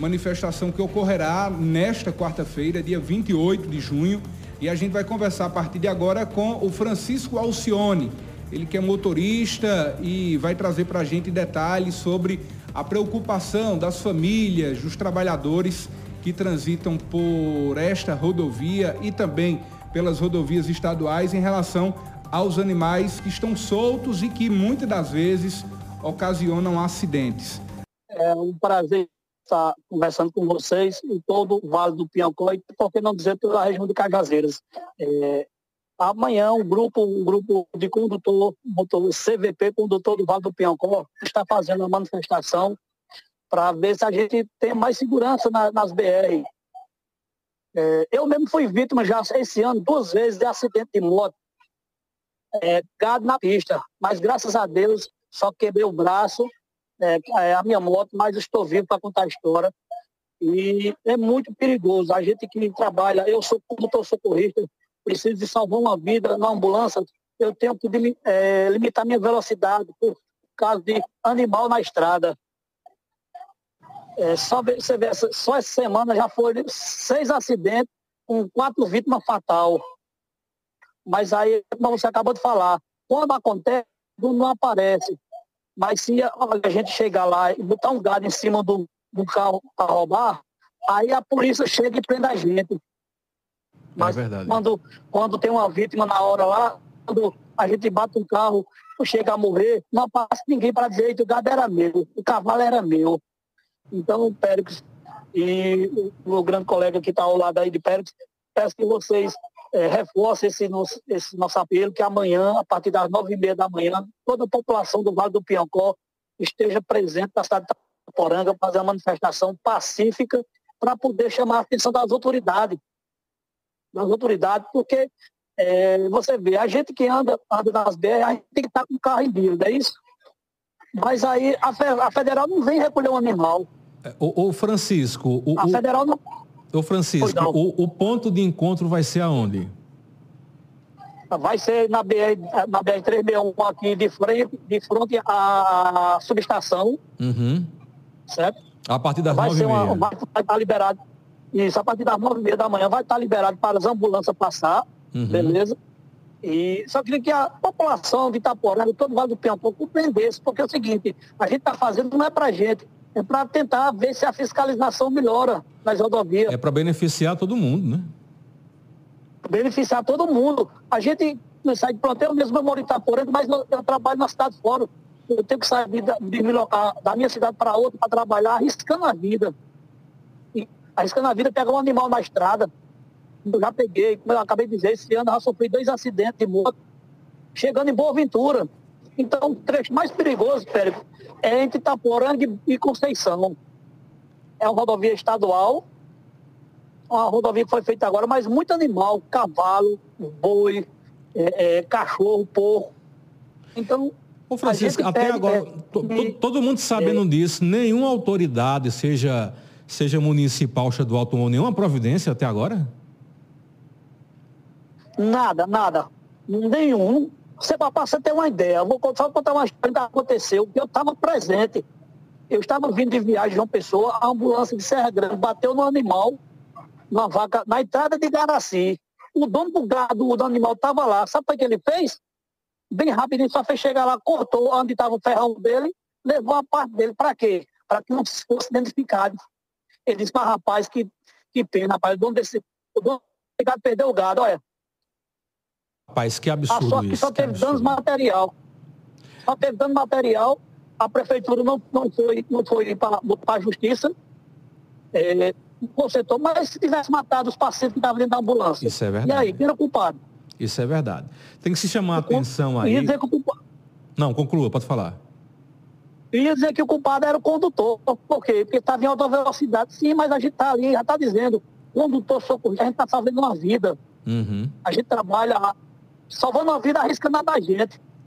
manifestação que ocorrerá nesta quarta-feira, dia 28 de junho, e a gente vai conversar a partir de agora com o Francisco Alcione, ele que é motorista e vai trazer para a gente detalhes sobre a preocupação das famílias, dos trabalhadores que transitam por esta rodovia e também pelas rodovias estaduais em relação aos animais que estão soltos e que muitas das vezes ocasionam acidentes. É um prazer estar conversando com vocês em todo o Vale do Piancó e por que não dizer toda a região de Cajazeiras. É, amanhã um grupo, um grupo de condutor, motor CVP, condutor do Vale do Piancó, está fazendo uma manifestação para ver se a gente tem mais segurança na, nas BR. É, eu mesmo fui vítima já esse ano duas vezes de acidente de moto, é, gado na pista, mas graças a Deus só quebrei o braço, é, é a minha moto, mas estou vivo para contar a história. E é muito perigoso. A gente que trabalha, eu sou condutor socorrista, preciso de salvar uma vida na ambulância, eu tenho que é, limitar minha velocidade por causa de animal na estrada. É, só você vê, só essa semana já foram seis acidentes com quatro vítimas fatal. Mas aí, como você acabou de falar, quando acontece, não aparece. Mas se a gente chegar lá e botar um gado em cima do, do carro para roubar, aí a polícia chega e prende a gente. Mas é verdade. Quando, quando tem uma vítima na hora lá, quando a gente bate um carro, chega a morrer, não passa ninguém para dizer que o gado era meu, o cavalo era meu. Então, o Pérez e o meu grande colega que está ao lado aí de Pérez, peço que vocês é, reforcem esse nosso, esse nosso apelo, que amanhã, a partir das nove e meia da manhã, toda a população do Vale do Piancó esteja presente na cidade de Taporanga para fazer uma manifestação pacífica para poder chamar a atenção das autoridades. Das autoridades, porque é, você vê, a gente que anda, anda nas BR, a gente tem que estar com o carro em dia, não é isso? Mas aí a, a federal não vem recolher um animal. O, o Francisco. O, a federal não. O Francisco, o, o, ponto de encontro vai ser aonde? Vai ser na BR, na BR 361 aqui de frente, de frente à subestação. Uhum. Certo? A partir das nove e meia. Vai estar liberado. Isso, a partir das nove e meia da manhã vai estar liberado para as ambulâncias passar. Uhum. Beleza? E só queria que a população de Itaporanga, todo o Vale do Piantão, compreendesse, porque é o seguinte, a gente está fazendo não é para a gente, é para tentar ver se a fiscalização melhora nas rodovias. É para beneficiar todo mundo, né? Beneficiar todo mundo. A gente sai de plantel, mesmo eu moro em Itaporanga, mas eu, eu trabalho na cidade fora. Eu tenho que sair de, de me locar da minha cidade para outra para trabalhar, arriscando a vida. E, arriscando a vida, pegar um animal na estrada. Eu já peguei, como eu acabei de dizer, esse ano eu já sofri dois acidentes de moto, chegando em Boa Ventura. Então, o trecho mais perigoso, Pérez, é entre Itaporanga e Conceição. É uma rodovia estadual, uma rodovia que foi feita agora, mas muito animal, cavalo, boi, é, é, cachorro, porco. Então, Ô Francisco, até agora, é, todo mundo sabendo é, disso, nenhuma autoridade, seja, seja municipal, estadual, tomou nenhuma providência até agora? Nada, nada. Nenhum. Você, para você ter uma ideia, vou só contar uma história que aconteceu, que eu estava presente. Eu estava vindo de viagem de uma pessoa, a ambulância de Serra Grande bateu no animal, numa vaca, na entrada de Garaci. O dono do gado, do animal estava lá. Sabe o que ele fez? Bem rapidinho, só fez chegar lá, cortou onde estava o ferrão dele, levou a parte dele. Para quê? Para que não fosse identificado. Ele disse para rapaz que, que pena, rapaz, o dono desse. O dono do gado perdeu o gado, olha. Rapaz, que absurdo só, isso. Só teve danos material. Só teve dano material. A prefeitura não, não foi, não foi para a justiça. É, consertou, mas se tivesse matado os pacientes que estavam dentro da ambulância. Isso é verdade. E aí, quem era o culpado? Isso é verdade. Tem que se chamar a atenção aí. Ia dizer que o culpado... Não, conclua, pode falar. Ia dizer que o culpado era o condutor. Por quê? Porque estava em alta velocidade. Sim, mas a gente está ali, já está dizendo, condutor socorrido, a gente está salvando uma vida. Uhum. A gente trabalha salvando a vida, arriscando a da gente.